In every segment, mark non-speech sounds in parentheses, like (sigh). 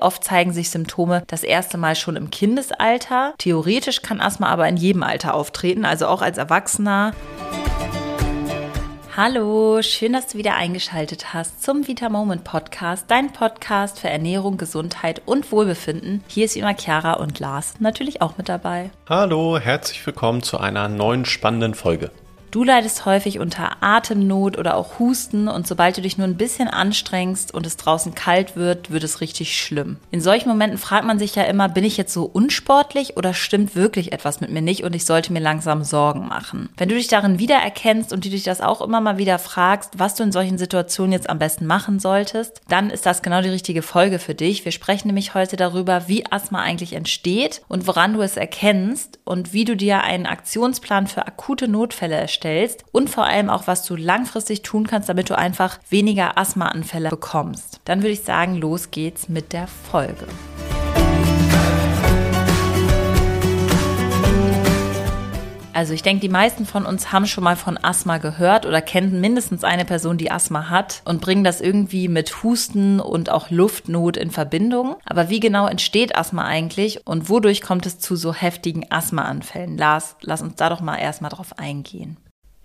Oft zeigen sich Symptome das erste Mal schon im Kindesalter. Theoretisch kann Asthma aber in jedem Alter auftreten, also auch als Erwachsener. Hallo, schön, dass du wieder eingeschaltet hast zum Vita Moment Podcast, dein Podcast für Ernährung, Gesundheit und Wohlbefinden. Hier ist immer Chiara und Lars natürlich auch mit dabei. Hallo, herzlich willkommen zu einer neuen spannenden Folge. Du leidest häufig unter Atemnot oder auch Husten und sobald du dich nur ein bisschen anstrengst und es draußen kalt wird, wird es richtig schlimm. In solchen Momenten fragt man sich ja immer, bin ich jetzt so unsportlich oder stimmt wirklich etwas mit mir nicht und ich sollte mir langsam Sorgen machen? Wenn du dich darin wiedererkennst und du dich das auch immer mal wieder fragst, was du in solchen Situationen jetzt am besten machen solltest, dann ist das genau die richtige Folge für dich. Wir sprechen nämlich heute darüber, wie Asthma eigentlich entsteht und woran du es erkennst und wie du dir einen Aktionsplan für akute Notfälle erstellst stellst und vor allem auch, was du langfristig tun kannst, damit du einfach weniger Asthmaanfälle bekommst. Dann würde ich sagen, los geht's mit der Folge. Also ich denke, die meisten von uns haben schon mal von Asthma gehört oder kennen mindestens eine Person, die Asthma hat und bringen das irgendwie mit Husten und auch Luftnot in Verbindung. Aber wie genau entsteht Asthma eigentlich und wodurch kommt es zu so heftigen Asthmaanfällen? Lars, lass uns da doch mal erstmal drauf eingehen.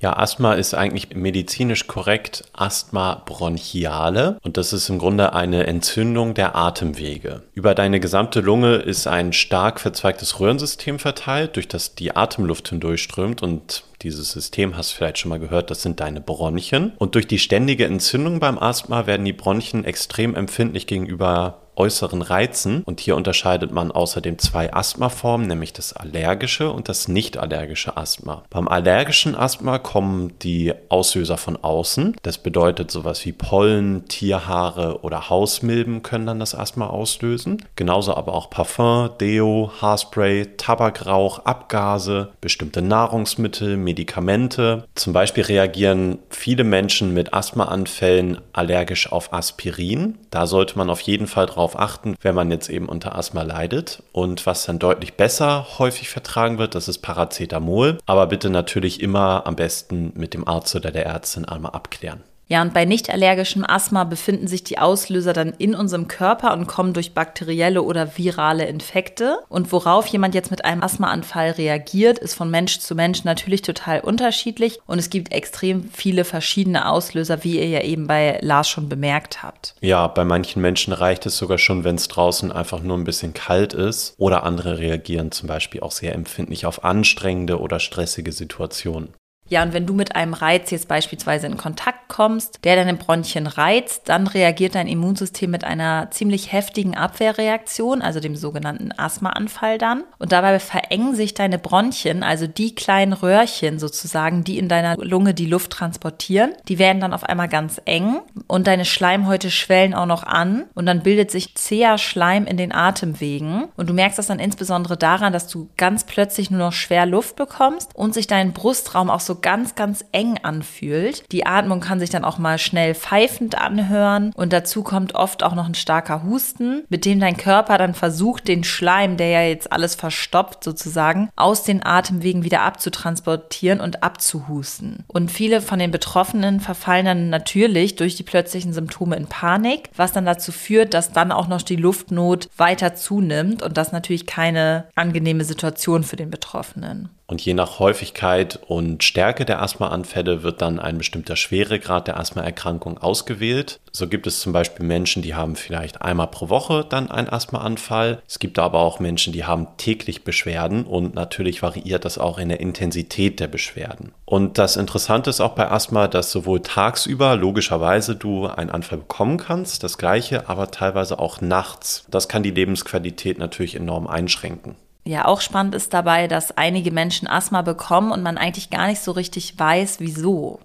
Ja, Asthma ist eigentlich medizinisch korrekt Asthma bronchiale und das ist im Grunde eine Entzündung der Atemwege. Über deine gesamte Lunge ist ein stark verzweigtes Röhrensystem verteilt, durch das die Atemluft hindurchströmt und dieses System hast du vielleicht schon mal gehört, das sind deine Bronchien. Und durch die ständige Entzündung beim Asthma werden die Bronchien extrem empfindlich gegenüber äußeren Reizen. Und hier unterscheidet man außerdem zwei Asthmaformen, nämlich das allergische und das nicht allergische Asthma. Beim allergischen Asthma kommen die Auslöser von außen. Das bedeutet sowas wie Pollen, Tierhaare oder Hausmilben können dann das Asthma auslösen. Genauso aber auch Parfum, Deo, Haarspray, Tabakrauch, Abgase, bestimmte Nahrungsmittel, Medikamente. Zum Beispiel reagieren viele Menschen mit Asthmaanfällen allergisch auf Aspirin. Da sollte man auf jeden Fall drauf darauf achten, wenn man jetzt eben unter Asthma leidet. Und was dann deutlich besser häufig vertragen wird, das ist Paracetamol. Aber bitte natürlich immer am besten mit dem Arzt oder der Ärztin einmal abklären. Ja, und bei nicht allergischem Asthma befinden sich die Auslöser dann in unserem Körper und kommen durch bakterielle oder virale Infekte. Und worauf jemand jetzt mit einem Asthmaanfall reagiert, ist von Mensch zu Mensch natürlich total unterschiedlich. Und es gibt extrem viele verschiedene Auslöser, wie ihr ja eben bei Lars schon bemerkt habt. Ja, bei manchen Menschen reicht es sogar schon, wenn es draußen einfach nur ein bisschen kalt ist. Oder andere reagieren zum Beispiel auch sehr empfindlich auf anstrengende oder stressige Situationen. Ja, und wenn du mit einem Reiz jetzt beispielsweise in Kontakt kommst, der deine Bronchien reizt, dann reagiert dein Immunsystem mit einer ziemlich heftigen Abwehrreaktion, also dem sogenannten Asthmaanfall dann. Und dabei verengen sich deine Bronchien, also die kleinen Röhrchen sozusagen, die in deiner Lunge die Luft transportieren, die werden dann auf einmal ganz eng und deine Schleimhäute schwellen auch noch an und dann bildet sich zäher Schleim in den Atemwegen. Und du merkst das dann insbesondere daran, dass du ganz plötzlich nur noch schwer Luft bekommst und sich dein Brustraum auch so ganz, ganz eng anfühlt. Die Atmung kann sich dann auch mal schnell pfeifend anhören und dazu kommt oft auch noch ein starker Husten, mit dem dein Körper dann versucht, den Schleim, der ja jetzt alles verstopft sozusagen, aus den Atemwegen wieder abzutransportieren und abzuhusten. Und viele von den Betroffenen verfallen dann natürlich durch die plötzlichen Symptome in Panik, was dann dazu führt, dass dann auch noch die Luftnot weiter zunimmt und das natürlich keine angenehme Situation für den Betroffenen. Und je nach Häufigkeit und Stärke der Asthmaanfälle wird dann ein bestimmter Schweregrad der Asthmaerkrankung ausgewählt. So gibt es zum Beispiel Menschen, die haben vielleicht einmal pro Woche dann einen Asthmaanfall. Es gibt aber auch Menschen, die haben täglich Beschwerden und natürlich variiert das auch in der Intensität der Beschwerden. Und das Interessante ist auch bei Asthma, dass sowohl tagsüber logischerweise du einen Anfall bekommen kannst, das gleiche, aber teilweise auch nachts. Das kann die Lebensqualität natürlich enorm einschränken. Ja, auch spannend ist dabei, dass einige Menschen Asthma bekommen und man eigentlich gar nicht so richtig weiß, wieso.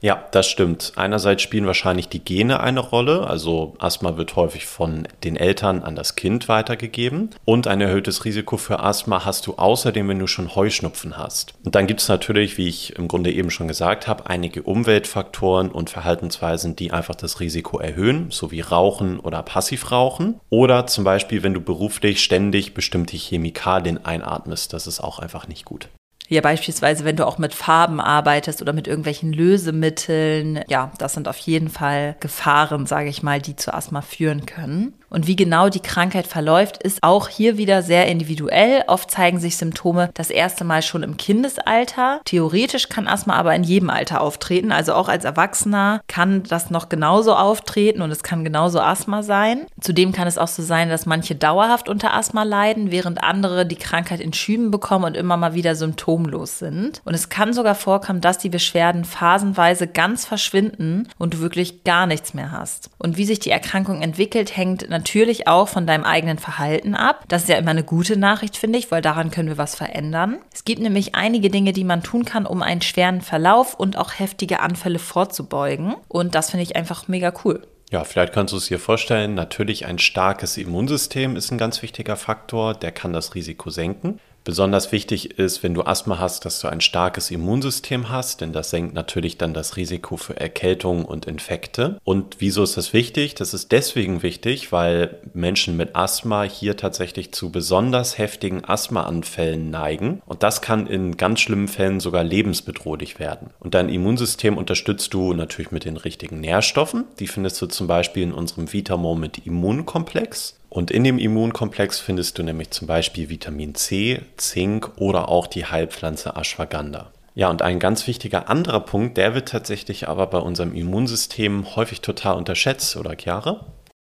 Ja, das stimmt. Einerseits spielen wahrscheinlich die Gene eine Rolle, also Asthma wird häufig von den Eltern an das Kind weitergegeben und ein erhöhtes Risiko für Asthma hast du außerdem, wenn du schon Heuschnupfen hast. Und dann gibt es natürlich, wie ich im Grunde eben schon gesagt habe, einige Umweltfaktoren und Verhaltensweisen, die einfach das Risiko erhöhen, so wie Rauchen oder Passivrauchen oder zum Beispiel, wenn du beruflich ständig bestimmte Chemikalien einatmest, das ist auch einfach nicht gut. Ja, beispielsweise, wenn du auch mit Farben arbeitest oder mit irgendwelchen Lösemitteln. Ja, das sind auf jeden Fall Gefahren, sage ich mal, die zu Asthma führen können. Und wie genau die Krankheit verläuft, ist auch hier wieder sehr individuell. Oft zeigen sich Symptome das erste Mal schon im Kindesalter. Theoretisch kann Asthma aber in jedem Alter auftreten. Also auch als Erwachsener kann das noch genauso auftreten und es kann genauso Asthma sein. Zudem kann es auch so sein, dass manche dauerhaft unter Asthma leiden, während andere die Krankheit in Schüben bekommen und immer mal wieder symptomlos sind. Und es kann sogar vorkommen, dass die Beschwerden phasenweise ganz verschwinden und du wirklich gar nichts mehr hast. Und wie sich die Erkrankung entwickelt, hängt natürlich auch von deinem eigenen Verhalten ab. Das ist ja immer eine gute Nachricht, finde ich, weil daran können wir was verändern. Es gibt nämlich einige Dinge, die man tun kann, um einen schweren Verlauf und auch heftige Anfälle vorzubeugen. Und das finde ich einfach mega cool. Ja, vielleicht kannst du es dir vorstellen, natürlich ein starkes Immunsystem ist ein ganz wichtiger Faktor, der kann das Risiko senken. Besonders wichtig ist, wenn du Asthma hast, dass du ein starkes Immunsystem hast, denn das senkt natürlich dann das Risiko für Erkältungen und Infekte. Und wieso ist das wichtig? Das ist deswegen wichtig, weil Menschen mit Asthma hier tatsächlich zu besonders heftigen Asthmaanfällen neigen. Und das kann in ganz schlimmen Fällen sogar lebensbedrohlich werden. Und dein Immunsystem unterstützt du natürlich mit den richtigen Nährstoffen. Die findest du zum Beispiel in unserem Vitamoment Immunkomplex. Und in dem Immunkomplex findest du nämlich zum Beispiel Vitamin C, Zink oder auch die Heilpflanze Ashwagandha. Ja, und ein ganz wichtiger anderer Punkt, der wird tatsächlich aber bei unserem Immunsystem häufig total unterschätzt, oder Chiara?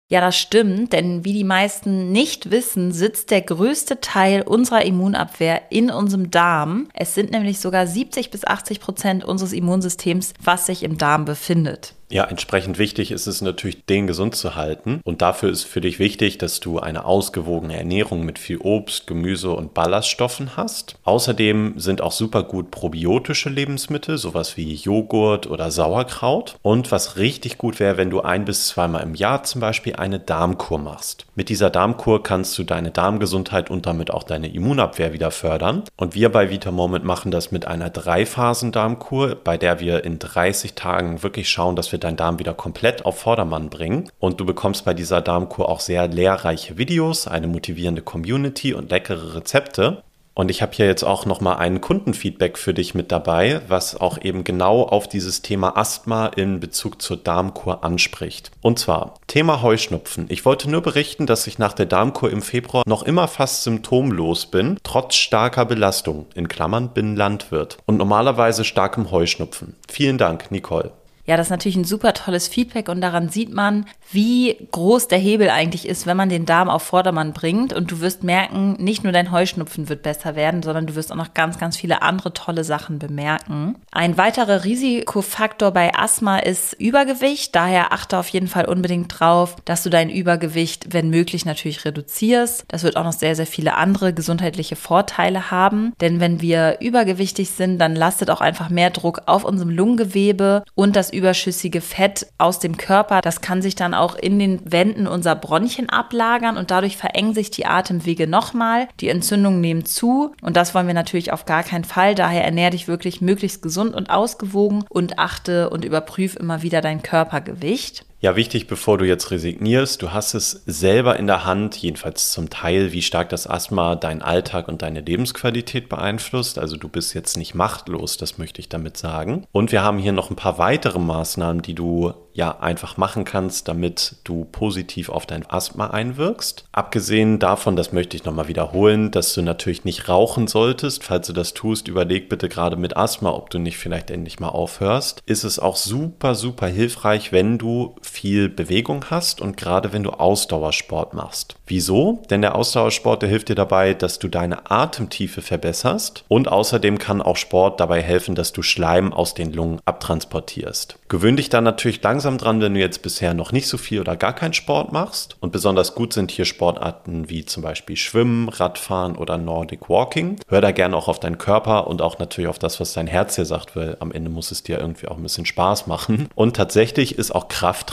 Ja, das stimmt, denn wie die meisten nicht wissen, sitzt der größte Teil unserer Immunabwehr in unserem Darm. Es sind nämlich sogar 70 bis 80 Prozent unseres Immunsystems, was sich im Darm befindet. Ja, entsprechend wichtig ist es natürlich, den gesund zu halten. Und dafür ist für dich wichtig, dass du eine ausgewogene Ernährung mit viel Obst, Gemüse und Ballaststoffen hast. Außerdem sind auch super gut probiotische Lebensmittel, sowas wie Joghurt oder Sauerkraut. Und was richtig gut wäre, wenn du ein bis zweimal im Jahr zum Beispiel eine Darmkur machst. Mit dieser Darmkur kannst du deine Darmgesundheit und damit auch deine Immunabwehr wieder fördern. Und wir bei VitaMoment machen das mit einer Dreiphasen-Darmkur, bei der wir in 30 Tagen wirklich schauen, dass wir wir deinen Darm wieder komplett auf Vordermann bringen. Und du bekommst bei dieser Darmkur auch sehr lehrreiche Videos, eine motivierende Community und leckere Rezepte. Und ich habe hier jetzt auch nochmal ein Kundenfeedback für dich mit dabei, was auch eben genau auf dieses Thema Asthma in Bezug zur Darmkur anspricht. Und zwar Thema Heuschnupfen. Ich wollte nur berichten, dass ich nach der Darmkur im Februar noch immer fast symptomlos bin, trotz starker Belastung. In Klammern bin Landwirt. Und normalerweise starkem Heuschnupfen. Vielen Dank, Nicole. Ja, das ist natürlich ein super tolles Feedback und daran sieht man, wie groß der Hebel eigentlich ist, wenn man den Darm auf Vordermann bringt. Und du wirst merken, nicht nur dein Heuschnupfen wird besser werden, sondern du wirst auch noch ganz, ganz viele andere tolle Sachen bemerken. Ein weiterer Risikofaktor bei Asthma ist Übergewicht. Daher achte auf jeden Fall unbedingt drauf, dass du dein Übergewicht, wenn möglich, natürlich reduzierst. Das wird auch noch sehr, sehr viele andere gesundheitliche Vorteile haben. Denn wenn wir übergewichtig sind, dann lastet auch einfach mehr Druck auf unserem Lungengewebe und das überschüssige Fett aus dem Körper. Das kann sich dann auch in den Wänden unserer Bronchien ablagern und dadurch verengen sich die Atemwege nochmal. Die Entzündungen nehmen zu und das wollen wir natürlich auf gar keinen Fall. Daher ernähre dich wirklich möglichst gesund und ausgewogen und achte und überprüfe immer wieder dein Körpergewicht. Ja, wichtig, bevor du jetzt resignierst, du hast es selber in der Hand, jedenfalls zum Teil, wie stark das Asthma deinen Alltag und deine Lebensqualität beeinflusst. Also du bist jetzt nicht machtlos, das möchte ich damit sagen. Und wir haben hier noch ein paar weitere Maßnahmen, die du ja einfach machen kannst, damit du positiv auf dein Asthma einwirkst. Abgesehen davon, das möchte ich nochmal wiederholen, dass du natürlich nicht rauchen solltest. Falls du das tust, überleg bitte gerade mit Asthma, ob du nicht vielleicht endlich mal aufhörst. Ist es auch super, super hilfreich, wenn du viel Bewegung hast und gerade wenn du Ausdauersport machst. Wieso? Denn der Ausdauersport, der hilft dir dabei, dass du deine Atemtiefe verbesserst und außerdem kann auch Sport dabei helfen, dass du Schleim aus den Lungen abtransportierst. Gewöhn dich dann natürlich langsam dran, wenn du jetzt bisher noch nicht so viel oder gar keinen Sport machst. Und besonders gut sind hier Sportarten wie zum Beispiel Schwimmen, Radfahren oder Nordic Walking. Hör da gerne auch auf deinen Körper und auch natürlich auf das, was dein Herz dir sagt, weil am Ende muss es dir irgendwie auch ein bisschen Spaß machen. Und tatsächlich ist auch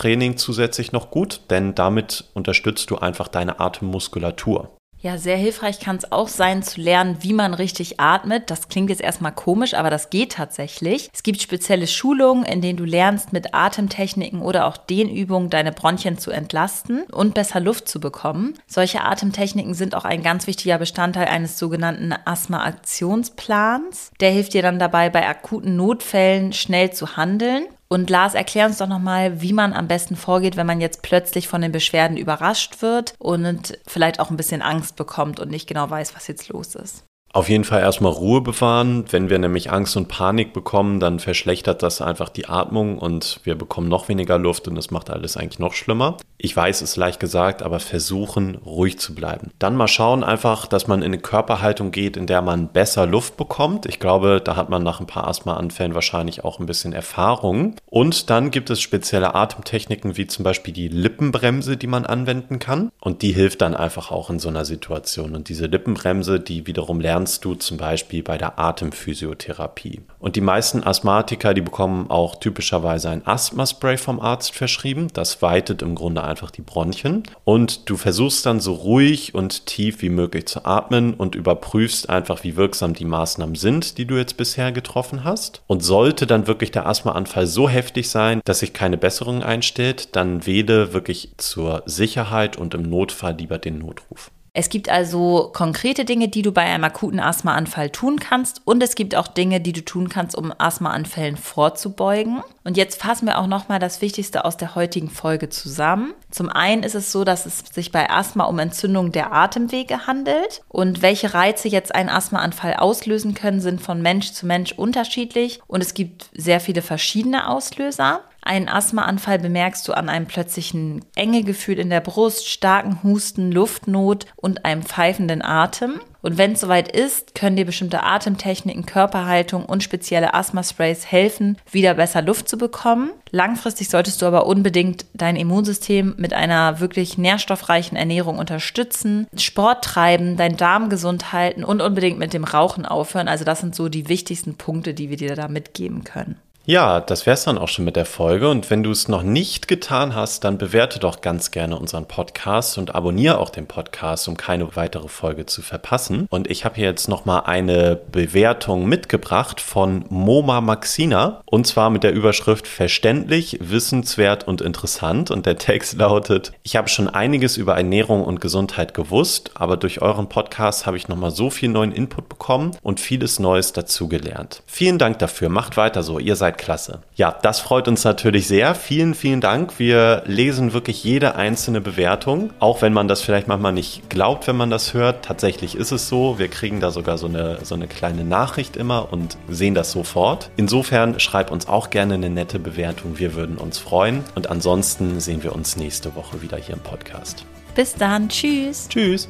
Krafttraining zusätzlich noch gut, denn damit unterstützt du einfach deine Atemmuskulatur. Ja, sehr hilfreich kann es auch sein, zu lernen, wie man richtig atmet. Das klingt jetzt erstmal komisch, aber das geht tatsächlich. Es gibt spezielle Schulungen, in denen du lernst, mit Atemtechniken oder auch Dehnübungen deine Bronchien zu entlasten und besser Luft zu bekommen. Solche Atemtechniken sind auch ein ganz wichtiger Bestandteil eines sogenannten Asthma-Aktionsplans. Der hilft dir dann dabei, bei akuten Notfällen schnell zu handeln und Lars, erklär uns doch nochmal, wie man am besten vorgeht, wenn man jetzt plötzlich von den Beschwerden überrascht wird und vielleicht auch ein bisschen Angst bekommt und nicht genau weiß, was jetzt los ist. Auf jeden Fall erstmal Ruhe bewahren. Wenn wir nämlich Angst und Panik bekommen, dann verschlechtert das einfach die Atmung und wir bekommen noch weniger Luft und das macht alles eigentlich noch schlimmer. Ich weiß, es ist leicht gesagt, aber versuchen, ruhig zu bleiben. Dann mal schauen einfach, dass man in eine Körperhaltung geht, in der man besser Luft bekommt. Ich glaube, da hat man nach ein paar Asthmaanfällen wahrscheinlich auch ein bisschen Erfahrung. Und dann gibt es spezielle Atemtechniken, wie zum Beispiel die Lippenbremse, die man anwenden kann. Und die hilft dann einfach auch in so einer Situation. Und diese Lippenbremse, die wiederum lernst du zum Beispiel bei der Atemphysiotherapie. Und die meisten Asthmatiker, die bekommen auch typischerweise ein Asthmaspray vom Arzt verschrieben. Das weitet im Grunde einfach die Bronchien. Und du versuchst dann so ruhig und tief wie möglich zu atmen und überprüfst einfach, wie wirksam die Maßnahmen sind, die du jetzt bisher getroffen hast. Und sollte dann wirklich der Asthmaanfall so heftig sein, dass sich keine Besserung einstellt, dann wähle wirklich zur Sicherheit und im Notfall lieber den Notruf. Es gibt also konkrete Dinge, die du bei einem akuten Asthmaanfall tun kannst und es gibt auch Dinge, die du tun kannst, um Asthmaanfällen vorzubeugen. Und jetzt fassen wir auch nochmal das Wichtigste aus der heutigen Folge zusammen. Zum einen ist es so, dass es sich bei Asthma um Entzündung der Atemwege handelt und welche Reize jetzt einen Asthmaanfall auslösen können, sind von Mensch zu Mensch unterschiedlich und es gibt sehr viele verschiedene Auslöser. Einen Asthmaanfall bemerkst du an einem plötzlichen Engegefühl in der Brust, starken Husten, Luftnot und einem pfeifenden Atem. Und wenn es soweit ist, können dir bestimmte Atemtechniken, Körperhaltung und spezielle Asthma-Sprays helfen, wieder besser Luft zu bekommen. Langfristig solltest du aber unbedingt dein Immunsystem mit einer wirklich nährstoffreichen Ernährung unterstützen, Sport treiben, deinen Darm gesund halten und unbedingt mit dem Rauchen aufhören. Also das sind so die wichtigsten Punkte, die wir dir da mitgeben können. Ja, das wär's dann auch schon mit der Folge. Und wenn du es noch nicht getan hast, dann bewerte doch ganz gerne unseren Podcast und abonniere auch den Podcast, um keine weitere Folge zu verpassen. Und ich habe hier jetzt nochmal eine Bewertung mitgebracht von Moma Maxina. Und zwar mit der Überschrift Verständlich, wissenswert und interessant. Und der Text (laughs) lautet, ich habe schon einiges über Ernährung und Gesundheit gewusst, aber durch euren Podcast habe ich nochmal so viel neuen Input bekommen und vieles Neues dazugelernt. Vielen Dank dafür. Macht weiter so. Ihr seid klasse. Ja, das freut uns natürlich sehr. Vielen, vielen Dank. Wir lesen wirklich jede einzelne Bewertung, auch wenn man das vielleicht manchmal nicht glaubt, wenn man das hört. Tatsächlich ist es so. Wir kriegen da sogar so eine, so eine kleine Nachricht immer und sehen das sofort. Insofern schreib uns auch gerne eine nette Bewertung. Wir würden uns freuen. Und ansonsten sehen wir uns nächste Woche wieder hier im Podcast. Bis dann. Tschüss. Tschüss.